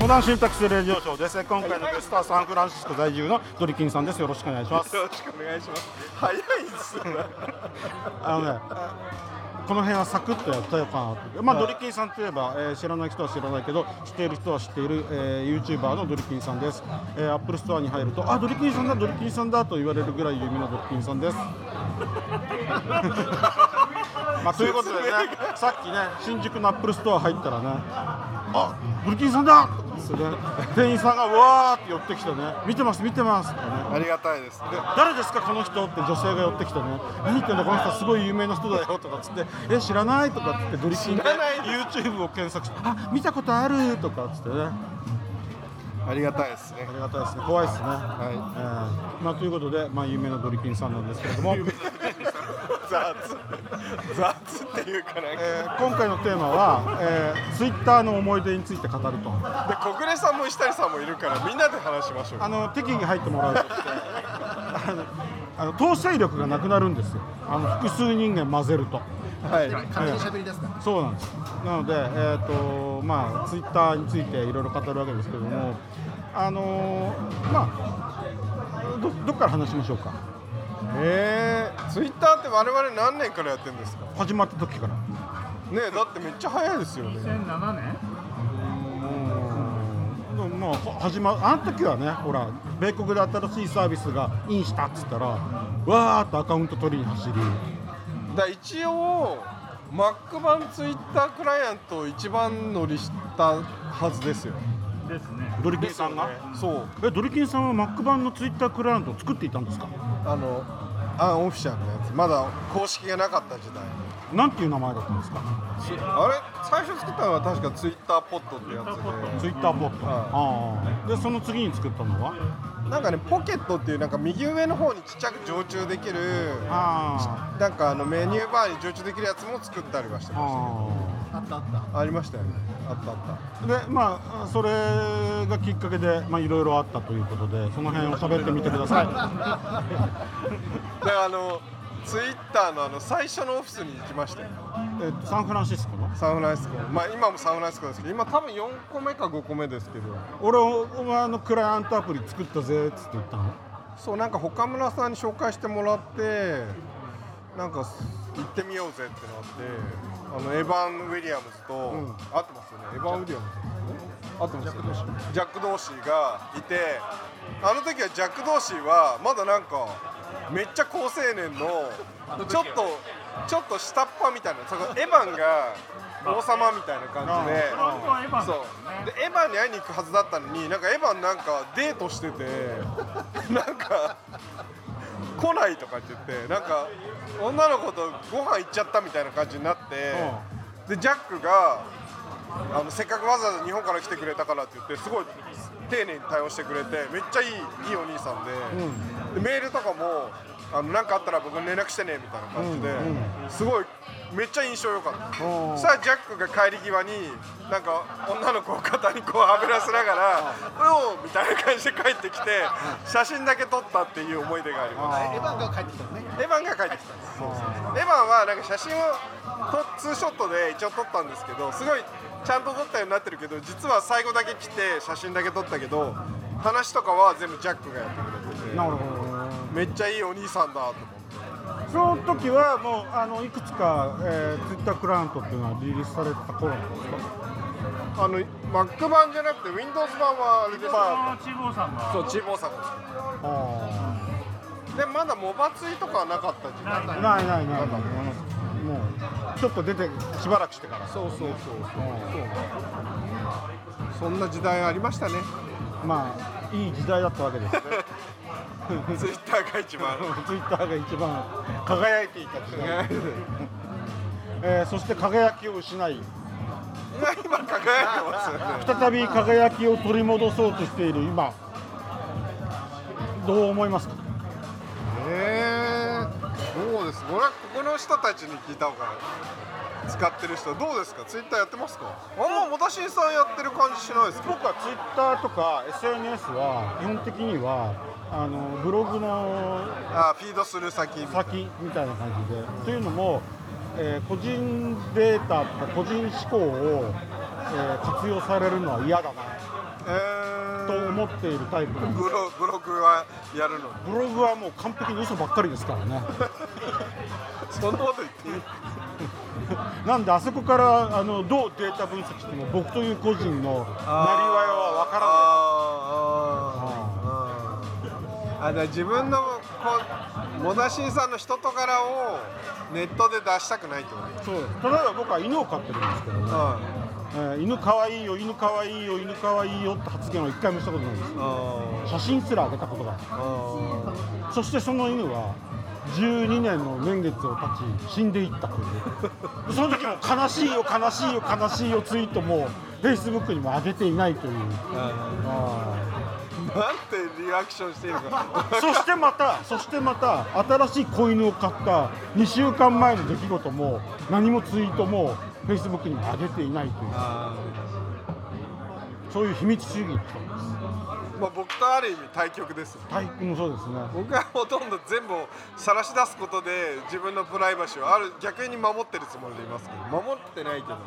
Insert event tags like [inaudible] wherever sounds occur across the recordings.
Modern Syntax Radio Show です。今回のゲストはサンフランシスコ在住のドリキンさんです。よろしくお願いします。よろしくお願いします。早いです。あのねこの辺はサクッとやったよかなと。まあ、はい。ドリキンさんといえば、えー知らない人は知らないけど知っている人は知っている、えー、YouTuber のドリキンさんです、えー、アップルストアに入るとあドリキンさんだドリキンさんだと言われるぐらい有名なドリキンさんです。[laughs] まあ、ということでねさっきね新宿のアップルストア入ったらねあドリキンさんだ。ってね店員さんがわーって寄ってきてね。見てます見てます。ってねありがたいです。で、誰ですかこの人って女性が寄ってきてね。何言ってんだこの人すごい有名な人だよとかっつって。え知らないとかっつってドリキンで YouTube を検索してあ見たことあるとかっつってね。ありがたいですね。あ。りがたいですね。怖いですね。はえーまあ、ということで、まあ、有名なドリキンさんなんですけれども、い。雑。雑っていうかなんか。えー今回のテーマは、えー、Twitter の思い出について語るとで、小暮さんも石谷さんもいるから、みんなで話しましょう。あの適宜入ってもらうとしてあのあの統制力がなくなるんですよあの複数人間混ぜると。はい。勝手に喋り出すそうなんですなので、えーとまあ、ツイッターについていろいろ語るわけですけどもあのーまあどどっから話しましょうか？ええ、ツイッターって我々何年からやってるんですか？始まった時からねえ、だってめっちゃ早いですよね。でもまあ始まあの時はねほら米国で新しいサービスがインしたっつったらわーっとアカウント取りに走りだ一応。Mac 版ツイッタークライアントを一番乗りしたはずですよ。ドリキンさんが、そう。えドリキンさんは Mac 版のツイッタークライアントを作っていたんですか？あの、アンオフィシャルのやつ、まだ公式がなかった時代。なんていう名前だったんですか？あれ？最初作ったのは確かツイッターポットってやつツイッターポット、はああでその次に作ったのは？でなんかねポケットっていうなんか右上の方にちっちゃく常駐できるあなんかあのメニューバーに常駐できるやつも作ったりはしてあましたあけどありましたよね。あったあっあでまあそれがきっかけでまあいろいろあったということでその辺を喋ってみてください。た [laughs] であのツイッターのあの最初のオフィスに行きましたよ。えっとサンフランシスコの？サンフランシスコまあ今もサンフランシスコですけど今多分4個目か5個目ですけど。俺お前のクライアントアプリ作ったぜっつって言ったの？そうなんか岡村さんに紹介してもらってなんか行ってみようぜってなってあのエヴァン・ウィリアムズと、合ってますよね。エヴァン・ウィリアムズ。合ってますよね。ジャック・ドーシー。がいてあの時はジャック・ドーシーはまだなんかめっちゃ高青年のちょっとちょっと下っ端みたいなそのエヴァンが王様みたいな感じでそう。でエヴァンに会いに行くはずだったのになんかエヴァンなんかデートしててなんか来ないとかって言ってなんか女の子とご飯行っちゃったみたいな感じになってでジャックがあのせっかくわざわざ日本から来てくれたからって言ってすごい丁寧に対応してくれてめっちゃいいいいお兄さんで,、でメールとかもあのなんかあったら僕に連絡してねみたいな感じで、すごいめっちゃ印象良かった。そしたらジャックが帰り際になんか女の子を肩にこうはべらせながら「うお!」みたいな感じで帰ってきて写真だけ撮ったっていう思い出があります。エヴァンが帰ってきたのね。エヴァンが帰ってきたんですそうそうエヴァンはなんか写真をとツーショットで一応撮ったんですけどすごいちゃんと撮ったようになってるけど実は最後だけ来て写真だけ撮ったけど話とかは全部ジャックがやってくれてて。なるほどめっちゃいいお兄さんだと思って。その時はもうあのいくつか、えー、ツイッタークライアントっていうのはリリースされてた頃なんですか？あの Mac 版じゃなくて Windows 版はあれですあーチーボーさんが。そうチーボーさんです。あでまだモバツイとかはなかった時代あないないないもうちょっと出てしばらくしてからそうそうそうそうそうそんな時代ありましたねまあいい時代だったわけですね [laughs] ツイッターが一番。[laughs] ツイッターが一番輝いていた時代、えーそして輝きを失い。今今輝いてます再び輝きを取り戻そうとしている今。どう思いますか？えー、そうです？俺はここの人たちに聞いた方が使ってる人どうですか？ツイッターやってますか？あんまもだしんさんやってる感じしないです僕はツイッターとか SNS は基本的にはあのブログのあフィードする先先みたいな感じで。というのも、えー個人データとか個人思考を、えー活用されるのは嫌だな。えとー、思っているタイプブロブログはやるの？ブログはもう完璧に嘘ばっかりですからね。[laughs] そんなこと言っていい？なんであそこからあのどうデータ分析しても僕という個人のなりわいは分からない。あー。あ自分のこうモダシンさんの人と柄をネットで出したくないってことそう例えば僕は犬を飼ってるんですけどね、はえー。犬かわいいよ犬かわいいよ犬かわいいよって発言を一回もしたことないんです写真すら上げたことがそしてその犬は12年の年月を経ち死んでいったという。その時も悲しいよ悲しいよ悲しいよツイートもフェイスブックにも上げていないという。あなんてリアクションしているか。ーそしてまたそしてまた新しい子犬を飼った2週間前の出来事も何もツイートもフェイスブックにも上げていないという。あそういう秘密主義の人です。ーまあ僕とある意味対極ですよ体育もそうですね。僕はほとんど全部を晒し出すことで自分のプライバシーをある逆に守ってるつもりでいますけど。守ってないけど。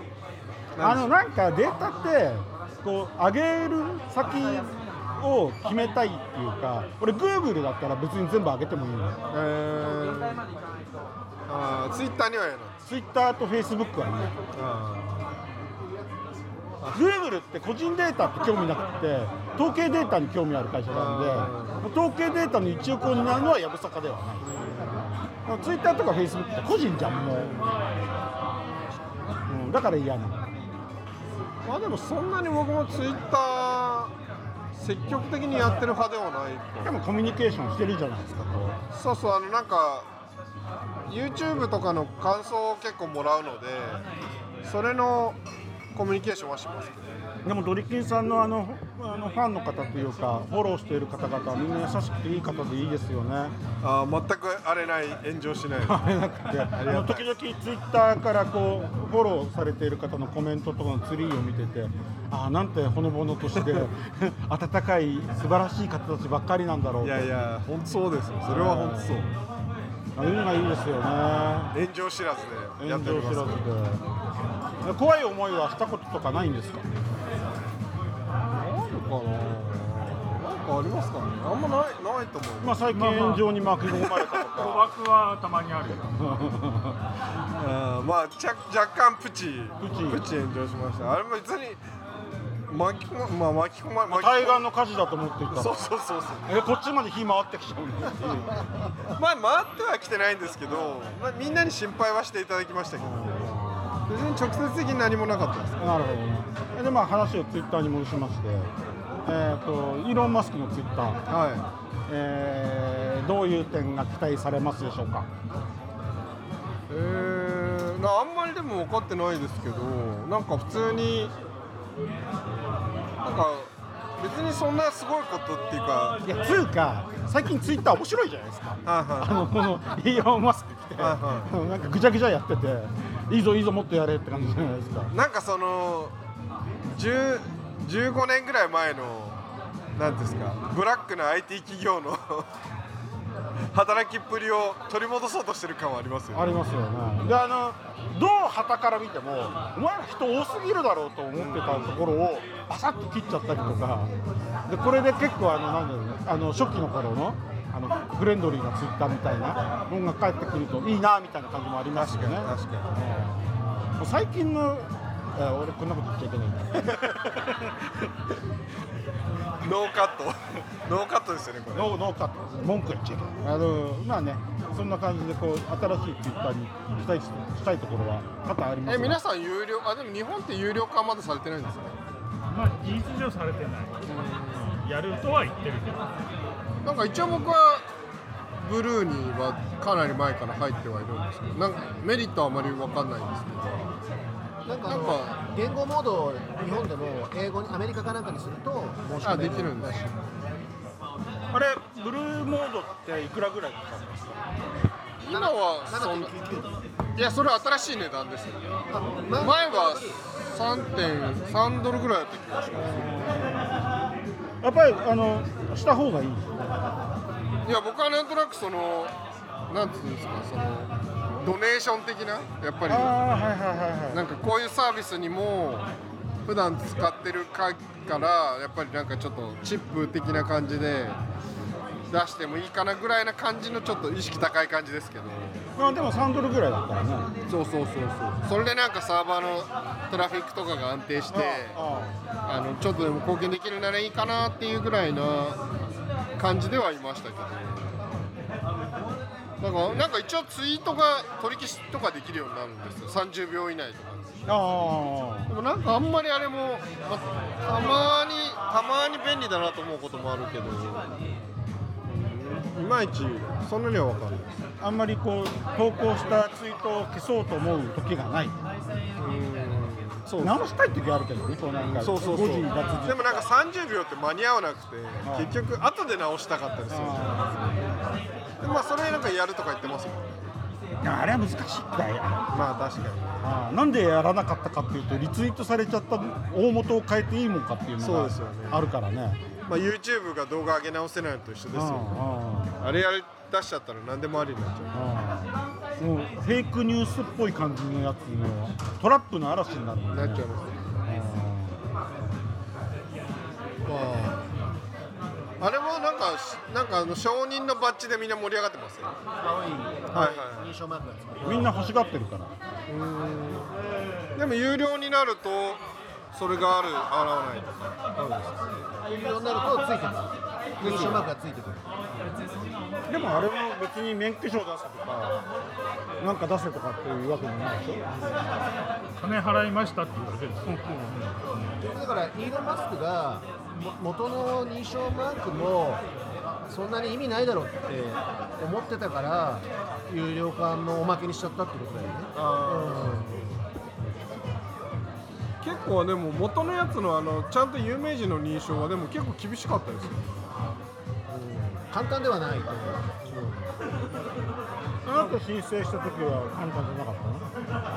あのなんかデータってこう上げる先を決めたいっていうか俺 Google だったら別に全部上げてもいいの。よえー、あツイッターにはやる Twitter と Facebook はいいあ Google って個人データって興味なくて統計データに興味ある会社なんで統計データの一翼を担うのはやぶさかではない。ツイッターとかフェイスブックって個人じゃんもう、うん、だから嫌なの。まあでもそんなに僕もツイッター積極的にやってる派ではないでもコミュニケーションしてるじゃないですかこそうそうあのなんか YouTube とかの感想を結構もらうのでそれのコミュニケーションはしますけど。うでもドリキンさんのあのあのファンの方というかフォローしている方々はみんな優しくていい方でいいですよね。あー全く荒れない炎上しない。あれなくてあの時々ツイッターからこうフォローされている方のコメントとかのツリーを見ててああなんてほのぼのとして [laughs] 温かい素晴らしい方たちばっかりなんだろういやいや本当そうですよ。それは本当そうああいうのがいいですよね。炎上知らずでやっております。炎上知らず。で怖い思いはしたこととかないんですか？あるかな。なんかありますかね。あんまないないと思う、まあ最近炎上に巻き込まれたと賭か博はたまにあるよ。[laughs] まあちゃ若干プチ。プチ。プチ炎上しました。あれも別に巻き込ままあ巻き込ま。ま対岸の火事だと思っていた。そうそうそうそう。えこっちまで火回ってきちゃうまあ回ってはきてないんですけど、まあ、みんなに心配はしていただきましたけど。別に直接的に何もなかったです。なるほどね。でまあ話をツイッターに戻しまして。えっ、とイーロン・マスクのツイッター、はえーどういう点が期待されますでしょうか？いえー、なあんまりでも分かってないですけどなんか普通になんか別にそんなすごいことっていうか。いやつうか最近ツイッター面白いじゃないですか。はいあはのこのイーロン・マスク来て、はいはあのなんかぐちゃぐちゃやってていいぞいいぞもっとやれって感じじゃないですか。いなんかその10 15年ぐらい前のなんですかブラックな IT 企業の働きっぷりを取り戻そうとしてる感はありますよね。ありますよね。であのどう旗から見てもお前ら人多すぎるだろうと思ってたところをバサッと切っちゃったりとか。でこれで結構あのなんだろうねあの初期の頃のあのフレンドリーなツイッターみたいなのが返ってくるといいなみたいな感じもありますよね。確かにうんもう最近のえ俺こんなこと言っちゃいけないんだ。[laughs] ノーカット。ノーカットですよねこれ。ノーノーカット。文句言っちゃいけない。あのまあねそんな感じでこう新しいツイッターにしたいしたいところは多々ありますが。え皆さん有料あでも日本って有料化まだされてないんですねまあ事実上されてない。やるとは言ってるけど。なんか一応僕はブルーにはかなり前から入ってはいるんですけどなんかメリットはあまり分かんないんですけどなんかあのなんか。言語モードを日本でも英語にアメリカかなんかにすると申し込めあできるんです。あれブルーモードっていくらぐらいかかるんですか？今はそん7.99いやそれ新しい値段ですよ。前は3.3ドルぐらいだった気がしまやっぱりあのした方がいい。すいや僕はなんとなくそのなんていうんですかそのドネーション的な？やっぱり。なんかこういうサービスにも普段使ってるかからやっぱりなんかちょっとチップ的な感じで出してもいいかなぐらいな感じのちょっと意識高い感じですけど。まあでも3ドルぐらいだったらね。そうそうそうそう。それでなんかサーバーのトラフィックとかが安定してああのちょっとでも貢献できるならいいかなっていうぐらいな感じではいましたけどなんかなんか一応ツイートが取り消しとかできるようになるんですよ。30秒以内とか。ああ。でもなんかあんまりあれも、またまにたまに便利だなと思うこともあるけど。いまいちそんなには分かんない。あんまりこう投稿したツイートを消そうと思う時がない。そう。直したい時あるけどねこうなんかそうそうそう。でもなんか30秒って間に合わなくてああ結局後で直したかったりするでまあそれなんかやるとか言ってますよいやあれは難しいんだよまあ確かに。ああなんでやらなかったかっていうとリツイートされちゃった大元を変えていいもんかっていうのがそうですよね。あるからね。まあ YouTube が動画上げ直せないのと一緒ですよね。ああれやり出しちゃったら何でもありになっちゃう。ああ。あもうフェイクニュースっぽい感じのやつのトラップの嵐になるもんね。なっちゃいます。まあ、あれもなんかしなんかあの承認のバッジでみんな盛り上がってます？よ青いはい認証マークがつくああみんな欲しがってるから。でも有料になるとそれがある洗わないとか。有料になるとついてくる。認証マークがついてくるでもあれも別に免許証出せとかなんか出せとかっていうわけじゃないでしょ。金払いましたっていうだけですだからイーロン・マスクがも元の認証マークもそんなに意味ないだろうって思ってたから有料化のおまけにしちゃったってことだよね。結構でも元のやつのあのちゃんと有名人の認証はでも結構厳しかったですよ簡単ではないと思う。あなた申請した時は簡単じゃなかった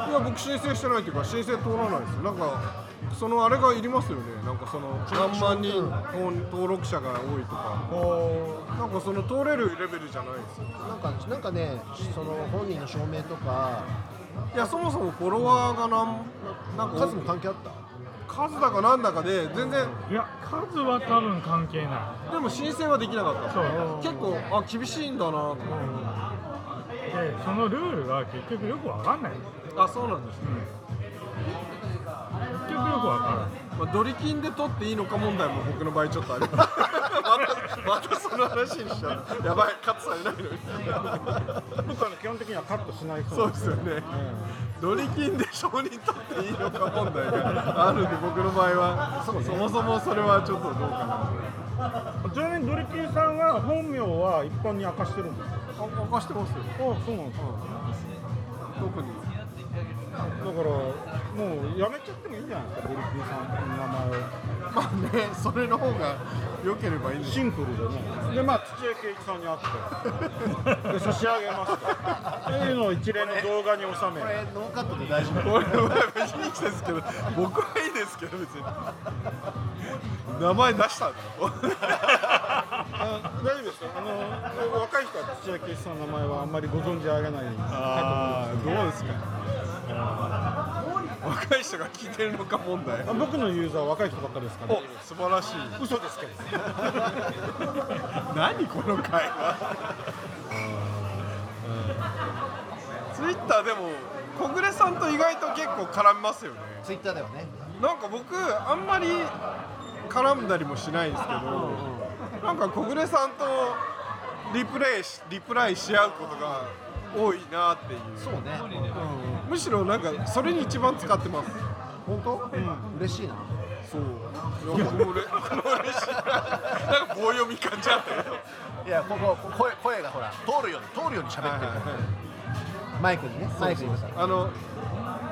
の？いや僕申請してないっていうか申請通らないです。よなんかそのあれがいりますよね。なんかその何万人登登録者が多いとか。なんかその通れるレベルじゃないですよ。なんかなんかねその本人の証明とか。いやそもそもフォロワーがなんなんか数も関係あった？数だかなんだかで全然。いや数は多分関係ない。でも申請はできなかった。そう。結構あ厳しいんだなと思って。でそのルールが結局よくわかんない。あそうなんですね、結局よくわからない。まあ、ドリキンで取っていいのか問題も僕の場合ちょっとありますまたその話にしちゃう。やばいカットされないのに。僕はね基本的にはカットしないそうですよね、ドリキンで承認取っていいのか問題があるんで僕の場合は。そもそもそれはちょっとどうかな。ちなみにドリキンさんは本名は一般に明かしてるんですか？あ明かしてますよ。あそうなんですか。特にだからもうやめちゃってもいいんじゃないですかドリキンさんの名前を。まあねそれの方が良ければいいんですシンプルでね。でまあ土屋圭一さんに会ってで差し上げますっていうのを一連の動画に収めこれノーカットで大丈夫これは別にいいですけど僕はいいですけど別に。名前出したんだ大丈夫ですよ。あの若い人は土屋圭一さんの名前はあんまりご存知あげない。ああどうですか？若い人が聞いてるのか問題。あ僕のユーザーは若い人ばっかりですから、お素晴らしい。嘘ですけど。何この会話。ツイッターでも小暮さんと意外と結構絡みますよね。ツイッターではね。なんか僕あんまり絡んだりもしないんですけどなんか小暮さんとリプレイしリプライし合うことが多いなっていう。そうね。うんむしろなんかそれに一番使ってます。本当、うん、嬉しいな。そう。いや僕も嬉しい。なんか棒読み感じあったけど。いやここ声声がほら通るように通るように喋ってるから、マイクにねマイクにあの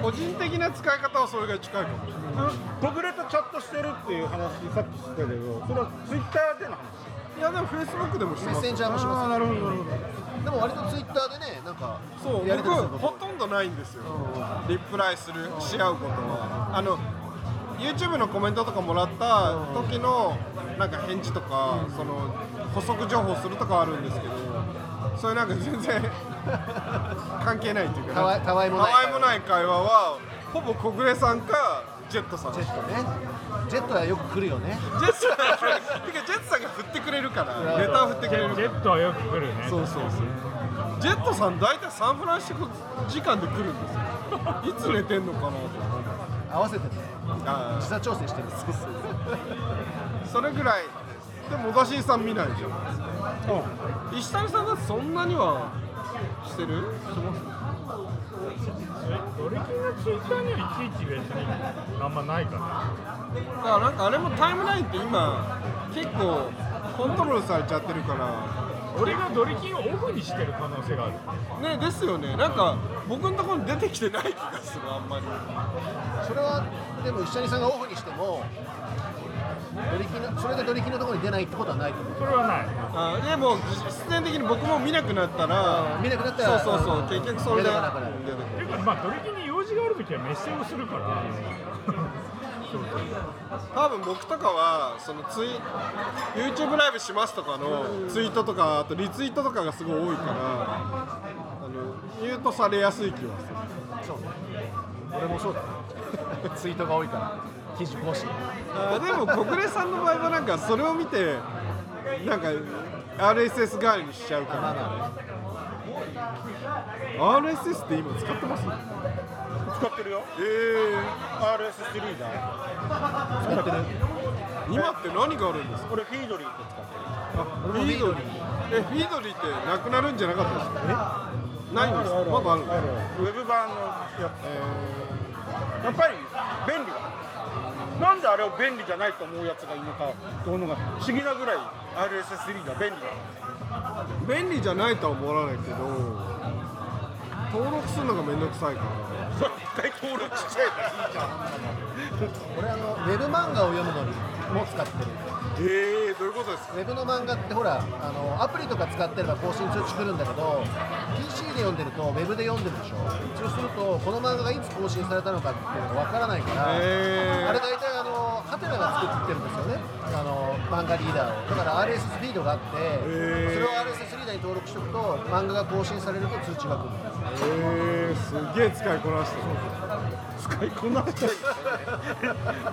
個人的な使い方はそれが近いかも。しれない小暮とチャットしてるっていう話さっきしてたけどそれはツイッターでの話？いやでもフェイスブックでもしてます。メッセンジャーもしますなるほどなるほど。でも割とツイッターでねなんかそうやり僕取りすること。ほとんどないんですよ。うリプライするし合うことは。あの YouTube のコメントとかもらった時のなんか返事とか、その補足情報するとかはあるんですけどそれなんか全然 [laughs] 関係ないっていうか。たわたわいもない。たわいもない会話はほぼ小暮さんかジェットさん。ジェットね。ジェットはよく来るよね。ジェットさんてかジェットさんが振ってくれるからネタを振ってくれるから。ジェットはよく来るね。そうそうそう。ジェットさん大体サンフランシスコ時間で来るんですよ。いつ寝てんのかなと思って合わせてね。あ時差調整してるそうそうそれぐらい。でも小田新さん見ないじゃないですか石谷さんだってそんなにはしてる？してますドリキンのツイッターにはいちいち別にあんまないかな。だからなんかあれもタイムラインって今結構コントロールされちゃってるから。俺がドリキンをオフにしてる可能性がある。ねですよね。なんか僕のところに出てきてない気がするあんまり。それはでも石谷さんがオフにしてもドリキのそれでドリキのところに出ないってことはないと思う。それはない。あでも必然的に僕も見なくなったら見なくなったらそうそうそう結局それで出てこなくなる。出てこていうかまあドリキンに用事があるときはメッセをするから。多分僕とかはそのツイ YouTube ライブしますとかのツイートとかあとリツイートとかがすごい多いからあのミュートされやすい気はする。そう。ね俺もそうだ [laughs] ツイートが多いから記事更新あでも小暮さんの場合はなんかそれを見てなんか RSS 代わりにしちゃうから。まあま RSS って今使ってます？使ってるよ。え RSS リーダー。あ使ってる。ー、今って何があるんですか？俺フィードリーって使ってる。あフィードリー。えフィードリーってなくなるんじゃなかったですか？ないんですか？まだあるウェブ版のやつ。やっぱり便利だなんであれを便利じゃないと思うやつがいるのかと思うのが不思議なぐらい RSS リーダー便利だ。便利じゃないとは思わないけど登録するのが面倒くさいから。それ一回登録しちゃえばいいじゃん俺あのウェブ漫画を読むのにも使ってる。えー、どういうことですか？ウェブの漫画ってほらあのアプリとか使ってれば更新通知来るんだけど PC で読んでるとウェブで読んでるでしょ？そうするとこの漫画がいつ更新されたのかっていうのがわからないから、えあれ大体あのハテナが作ってるんですよね。あの漫画リーダーを。だから RSS フィードがあって、ー。それを RSS リーに登録しておくと漫画が更新されると通知が来る。んですえー、すげえ使いこなしてる。使いこなしちゃい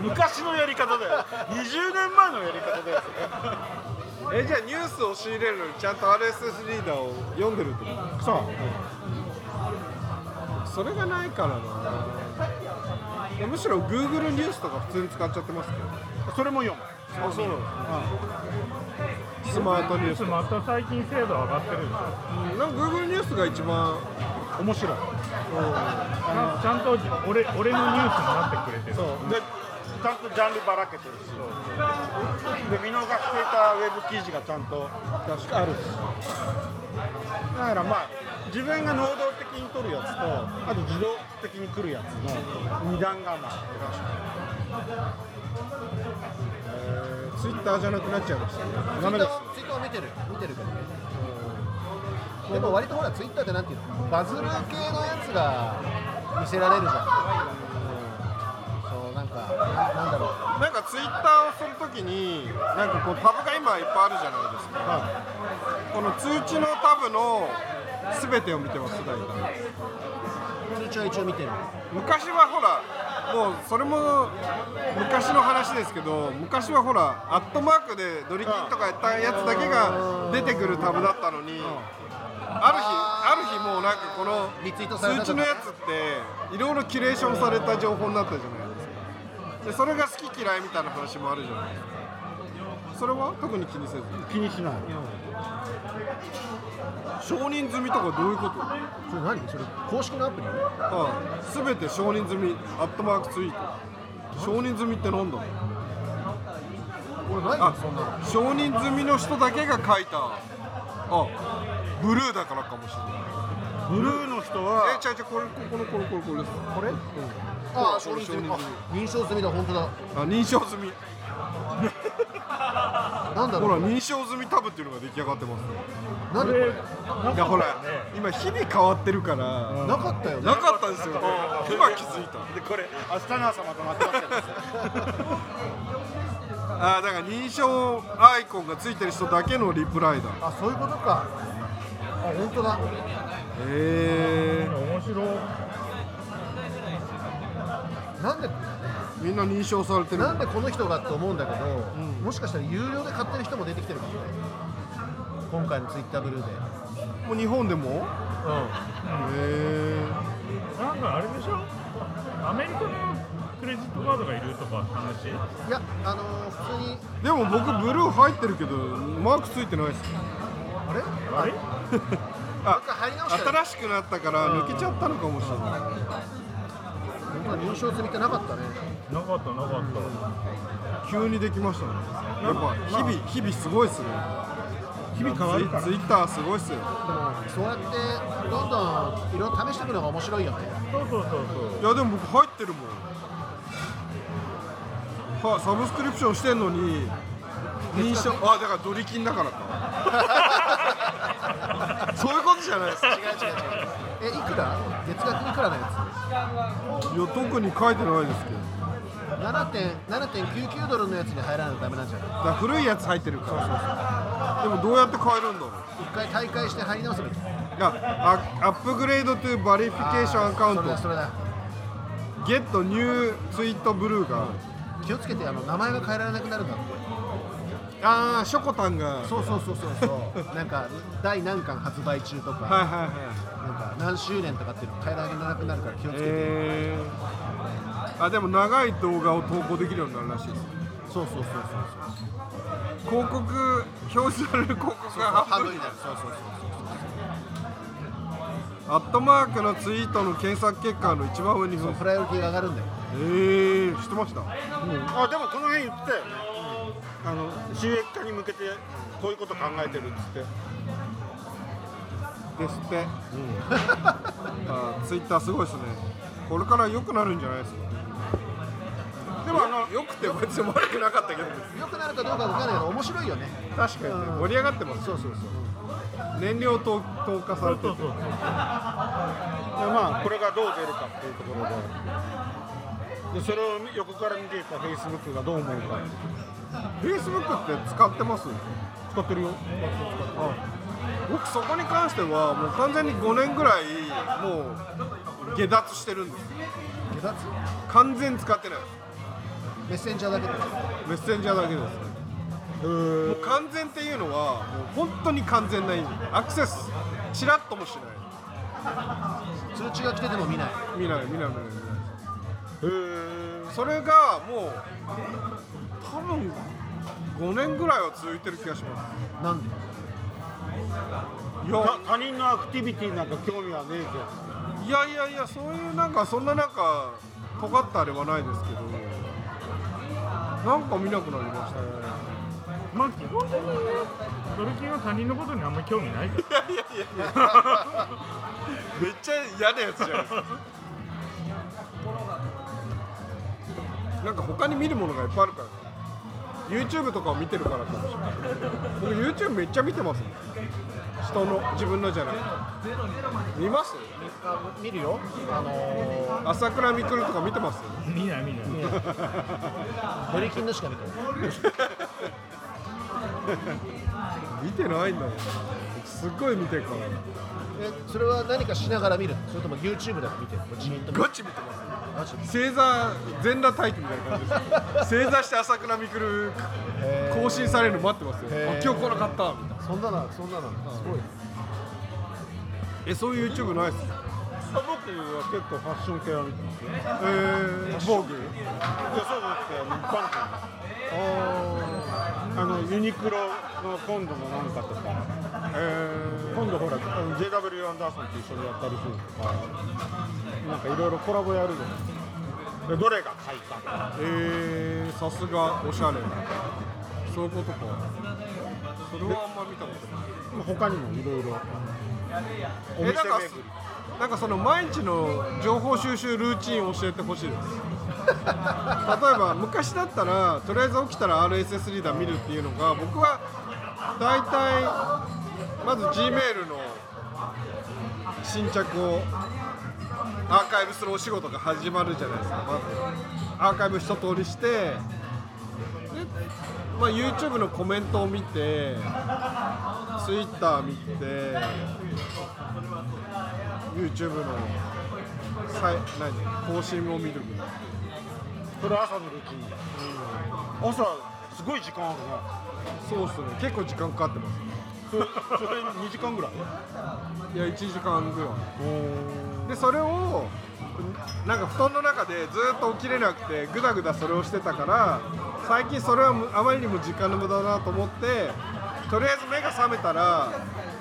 昔のやり方だよ。20年前のやり方だよ。えじゃあニュースを仕入れるのにちゃんと RSS リーダーを読んでるってこと？さそれがないからな。むしろ Google ニュースとか普通に使っちゃってますけど。あそれも読む。あそうなのスマートニュース。また最近精度上がってるんですよ。なんか Google ニュースが一番面白い。ちゃんと俺俺のニュースになってくれてる。そう。でちゃんとジャンルばらけてるし。で見逃していたウェブ記事がちゃんとあるし。だからまあ自分が能動的に取るやつとあと自動的に来るやつの二段構えー、Twitter じゃなくなっちゃいましたねダメです。ツイッターは見てる見てるけどねでも割とほらツイッターってなんていうの？バズる系のやつが見せられるじゃん、そうなんかななんだろう。なんか Twitter をするときになんかこうタブが今いっぱいあるじゃないですか、この通知のタブの全てを見てます大体。通知は一応見てる。昔はほらもうそれも昔の話ですけど昔はほらアットマークでドリキンとかやったやつだけが出てくるタブだったのにある日ある日もうなんかこの通知のやつっていろいろキュレーションされた情報になったじゃないですか。でそれが好き嫌いみたいな話もあるじゃないですか。それは？特に気にせず？気にしない。承認済みとかどういうこと？それ何？それ公式のアプリ？ああ全て承認済みアットマークツイート。承認済みってなんだ？俺ないあよそんなの。承認済みの人だけが書いた。あブルーだからかもしれない。ブルーの人えはちゃうちゃうこれここのこれこれこれです。これ、ああ承認済み。あ認証済みだ本当だ。あ認証済みなんだろうほら認証済みタブっていうのが出来上がってます。これなんでこれ？ないかやほら今日々変わってるから、なかったよね。なかったんですよ今気づいた。でこれ明日の朝まとまってます [laughs] あーだから認証アイコンがついてる人だけのリプライだ。あそういうことか。あ本当だ。へえ面白い。なんでみんな認証されてる。なんでこの人がって思うんだけど、もしかしたら有料で買ってる人も出てきてるかもね。今回のツイッターブルーで。もう日本でも？へうえなんかあれでしょ？アメリカのクレジットカードがいるとか話？んいやあのー、普通に。でも僕ブルー入ってるけどマークついてないです。あれ？あれ？もう一回入り直したら新しくなったから抜けちゃったのかもしれない。本当は認証済みってなかったね。なかったなかった。急にできましたね。やっぱ日々日々すごいっすね。日々変わるから。ツイッターすごいっすよ。でもそうやってどんどんいろいろ試していくのが面白いよね。そうそうそうそう。いやでも僕入ってるもん。はサブスクリプションしてんのに認証 [laughs] あだからドリキンだからか。[laughs] そういうことじゃないです違う違う違うえいくら？月額いくらのやいや特に書いてないですけど。つ7.99ドルのやつに入らないとダメなんじゃない？だから古いやつ入ってるから。でもどうやって変えるんだろう。一回退会して入り直せばいい。いやあ upgrade to verification account。それだそれだ。 get new tweet blue が気をつけてあの名前が変えられなくなるんだってああショコタンが。そうそうそうそうそう。なんか第何巻発売中とか、はいはいはい。なんか何周年とかっていうの変えられなくなるから気をつけて、えー、あでも長い動画を投稿できるようになるらしいです。そうそうそうそう広告表示される広告そうがハ半分になる。そうそうそうアットマークのツイートの検索結果の一番上にそうそうプライオリティが上がるんだよ。えー、知ってました？あでもこの辺言ってたよねあの収益化に向けてこういうこと考えてるっつって。ですって、[laughs] あツイッターすごいですね。これから良くなるんじゃないですか。でもあの良くて別に悪くなかったけど。良くなるかどうかわかんないけど面白いよね。確かにね。盛り上がってますそうそうそう。燃料投投下されてて。でまあこれがどう出るかっていうところで。でそれを横から見ていたフェイスブックがどう思うかフェイスブックって使ってます？使ってるよ。僕そこに関してはもう完全に5年ぐらいもう下脱してるんです。下脱？完全使ってない。メッセンジャーだけでメッセンジャーだけです。もう完全っていうのはもう本当に完全な意味。アクセスチラッともしない。通知が来てても見ない。見ない見ない見ない。見ないそれがもう多分5年ぐらいは続いてる気がしまなんで？すいや他他人のアクティビティなんか興味はねえいやいやいやそういうなんかそんななんか尖ったあれはないですけど。なんか見なくなりましたね。まあ基本的にねドルキンは他人のことにあんまり興味ないから。いやいやいや。めっちゃ嫌なやつじゃないですか。[laughs] なんか他に見るものがいっぱいあるから YouTube とかを見てるからかもしれない。僕 YouTube めっちゃ見てますもん人の自分のじゃなくて見ます？あ見るよ。あの朝倉未来とか見てます？見ない見ない。ー、ドリキンのしか見てない [laughs] 見てないんだもんすっごい見てるから。えそれは何かしながら見るそれとも YouTube で見てるの？じーっと見る。ガチ見てます正座全裸待機みたいな感じです正 [laughs] 座して朝倉未来更新されるの待ってますよ。あ今日来なかったみたいな。そんなのそんなのすごい。えそういう YouTube ないっす？僕は結構ファッション系は見てますよ。えー、防具いやそうじゃなくて一般店。あのユニクロの今度のなんかとか。え今度ほら JW アンダーソンと一緒にやったりするとかなんかいろいろコラボやるじゃないですかでどれが買いかえー、さすがおしゃれそういうことか。それはあんま見たことない。まあ他にもいろいろ。えなんかなんかその毎日の情報収集ルーチンを教えてほしいです例えば昔だったらとりあえず起きたら RSS リーダー見るっていうのが僕は大体まず G メールの新着をアーカイブするお仕事が始まるじゃないですかまず。アーカイブ一通りしてで、まあ、YouTube のコメントを見て Twitter 見て YouTube のさ何更新を見るぐらいな。それ朝のルーティンだ、朝すごい時間あるね。そうっすね。結構時間かかってますそれそれ2時間ぐらい？いや1時間ぐらい。でそれをなんか布団の中でずっと起きれなくてぐだぐだそれをしてたから最近それはむあまりにも時間の無駄だなと思ってとりあえず目が覚めたら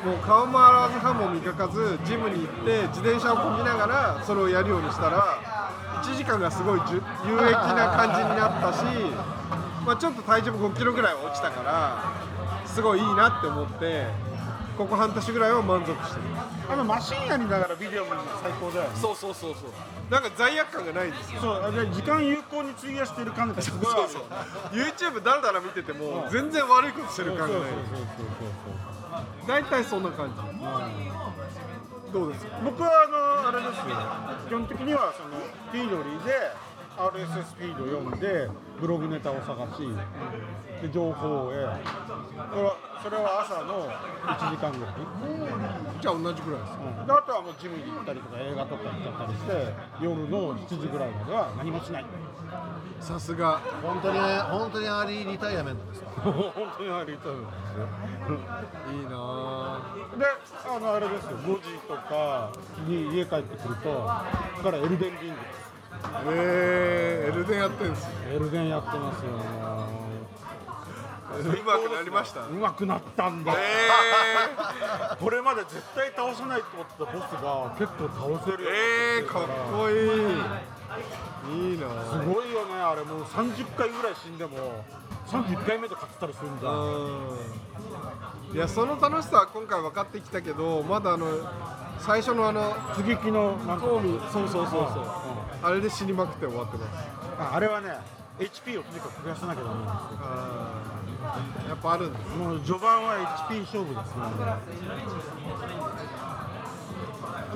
もう顔も洗わず歯も磨かずジムに行って自転車をこぎながらそれをやるようにしたら1時間がすごい有益な感じになったし、まあ、ちょっと体重も5キロぐらいは落ちたからすごいいいなって思ってここ半年ぐらいは満足してる。あのマシンやりながらビデオ見るの最高だよね。そうそうそうそう。なんか罪悪感がないんですよ。そうあれ時間有効に費やしてる感がすごいあるよ。そうそう YouTube だらだら見てても全然悪いことしてる感がない。大体そんな感じどうですか？僕はあのあれですよ。基本的にはその Feedly で RSS フィード読んでブログネタを探しで情報を得それはそれは朝の1時間ぐらい、じゃあ同じぐらいですうん。であとはもうジムに行ったりとか映画とか行っちゃったりして夜の7時ぐらいまでは何もしないさすが。本当に本当に early retirementですか？本当にありとるんですよいいなぁであのあれですよ。5時とかに家帰ってくるとからエルデンリングです。えー、エルデンやってんす。よエルデンやってますようまくなりましたうまくなったんだ、え [laughs] これまで絶対倒せないと思ってたボスが結構倒せるえー、かっこいいいいなすぁごいよねあれもう。30回ぐらい死んでも31回目で勝ってたりするんだ。うん。いやその楽しさは今回分かってきたけどまだあの最初のあの接ぎ木のなんか。そうそうそうそう。うん。あれで死にまくって終わってます。ああれはね HP をとにかく増やさなきゃダメなんですよ。あー。やっぱあるんですもう序盤は HP 勝負ですね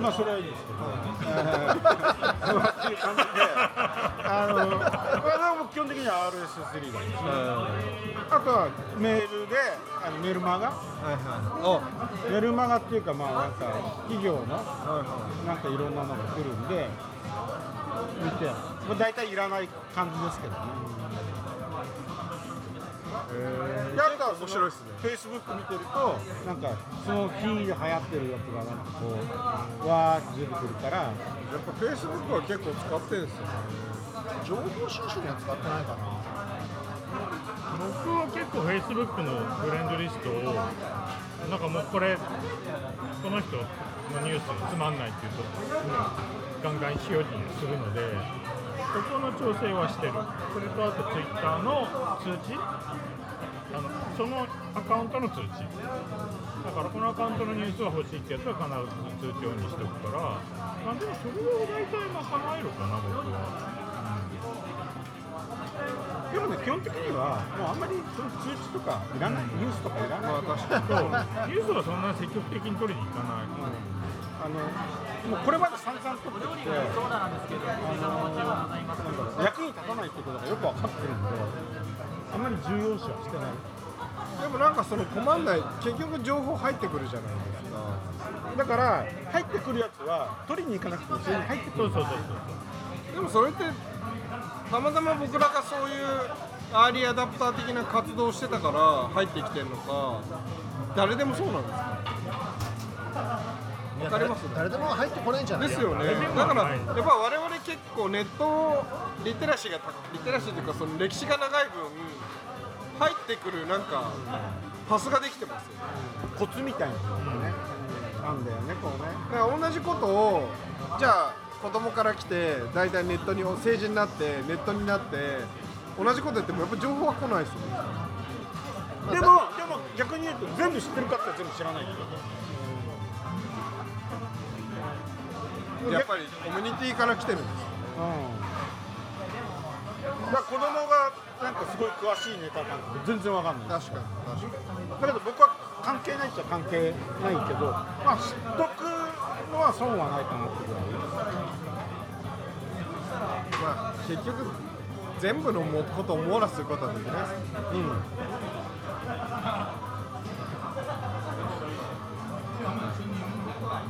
まあそれはいいです。けど、えーまあってい。う感じで、あの、これはも基本的には RSS リーダーですね。あとはメールで、あのメルマガ、はい。はい。メルマガってい。うかまあなんか企業のい。はい。なんかい。ろんなのが来るんで、見て、まあ大体い。らない。感じですけどね。え面白いっすね。フェイスブック見てるとなんかその日で流行ってるやつがなんかこうわーって出てくるから。やっぱフェイスブックは結構使ってるんですよね。情報収集には使ってないかな。僕は結構 Facebook のフレンドリストをなんかもうこれこの人のニュースつまんないっていうとガンガン非表示にするのでそこの調整はしてる。それとあと Twitter の通知あのそのアカウントの通知。だからこのアカウントのニュースが欲しいってやつは必ず通知オンにしておくから。まあでもそれを大体賄えるかな僕は。でもね基本的にはもうあんまりその通知とかいらない、ニュースとかいらない、まあ確かに。ニュースはそんな積極的に取りに行かない。あのもうこれまで散々取ってきて役に立たないってことがよく分かってるんであんまり重要視はしてない。でもなんかその困んない結局情報入ってくるじゃないですか。だから入ってくるやつは取りに行かなくても普通に入ってくるそうそうそうそう。でもそれってたまたま僕らがそういうアーリーアダプター的な活動をしてたから入ってきてるのか誰でもそうなんですか？わかります？誰でも入ってこないんじゃない？ですよね。だからはいやっぱ我構ネットリテラシーが高リテラシーというかその歴史が長い分入ってくるなんかパスができてますよね。コツみたいなのがね、なん。だよねこうね。だから同じことをじゃあ子供から来て大体ネットに成人になってネットになって同じことやってもやっぱ情報は来ないですよね。でもでも逆に言うと全部知ってるかって全部知らないけどやっぱりコミュニティから来てるんですようだから子供がなんかすごい詳しいネタなんて全然わかんない。確かに確かだけど僕は関係ないっちゃ関係ないけどまあ知っとくのは損はないかなってぐらい。まあ結局全部のもことを網羅することはできないです。うん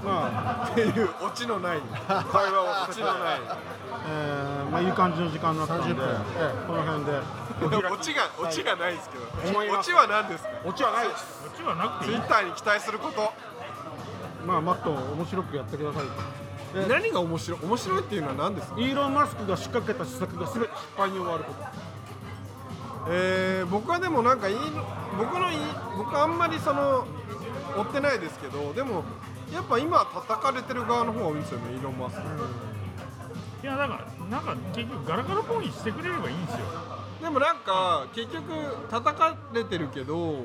まあっていうオチのない。会話はオチのない。えーまあいい感じの時間になったんで、30分ええ。この辺で。オチがオチがないですけど。オチは何ですか？オチはないです。こっちはなくていい。ツイッターに期待すること。まあもっと面白くやってください。え何が面白い？面白いっていうのは何ですか？イーロン・マスクが仕掛けた施策が全て失敗に終わること。えー、僕はでもなんかいいの僕のいい僕あんまりその追ってないですけどでもやっぱ今叩かれてる側の方が多いんですよねイーロン・マスク、いやだからなんか結局ガラガラポンにしてくれればいいんですよ。でもなんか結局叩かれてるけど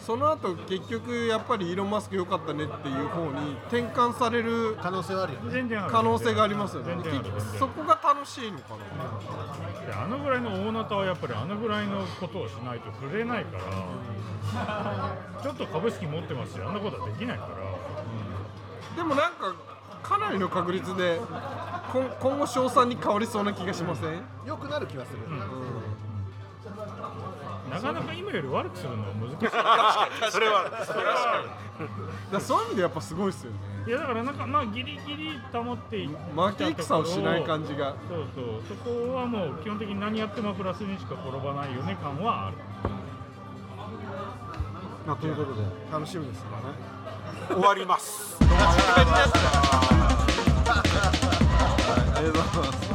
その後結局やっぱりイーロン・マスク良かったねっていう方に転換されるに可能性はあるよね。全然ある。可能性がありますよね。全然ある。そこが楽しいのかな。であのぐらいの大ナタはやっぱりあのぐらいのことをしないと触れないからちょっと株式持ってますしあんなことはできないからでもなんかかなりの確率で今今後賞賛に変わりそうな気がしません、良くなる気がする、なかなか今より悪くするのは難しい。[laughs] それはそれはだからそういう意味でやっぱすごいですよね。いやだからなんかまあギリギリ保ってい負け戦をしない感じがそうそうそこはもう基本的に何やってもプラスにしか転ばないよね感はあるまあということで楽しみですね終わります。[laughs] ありがとうございます。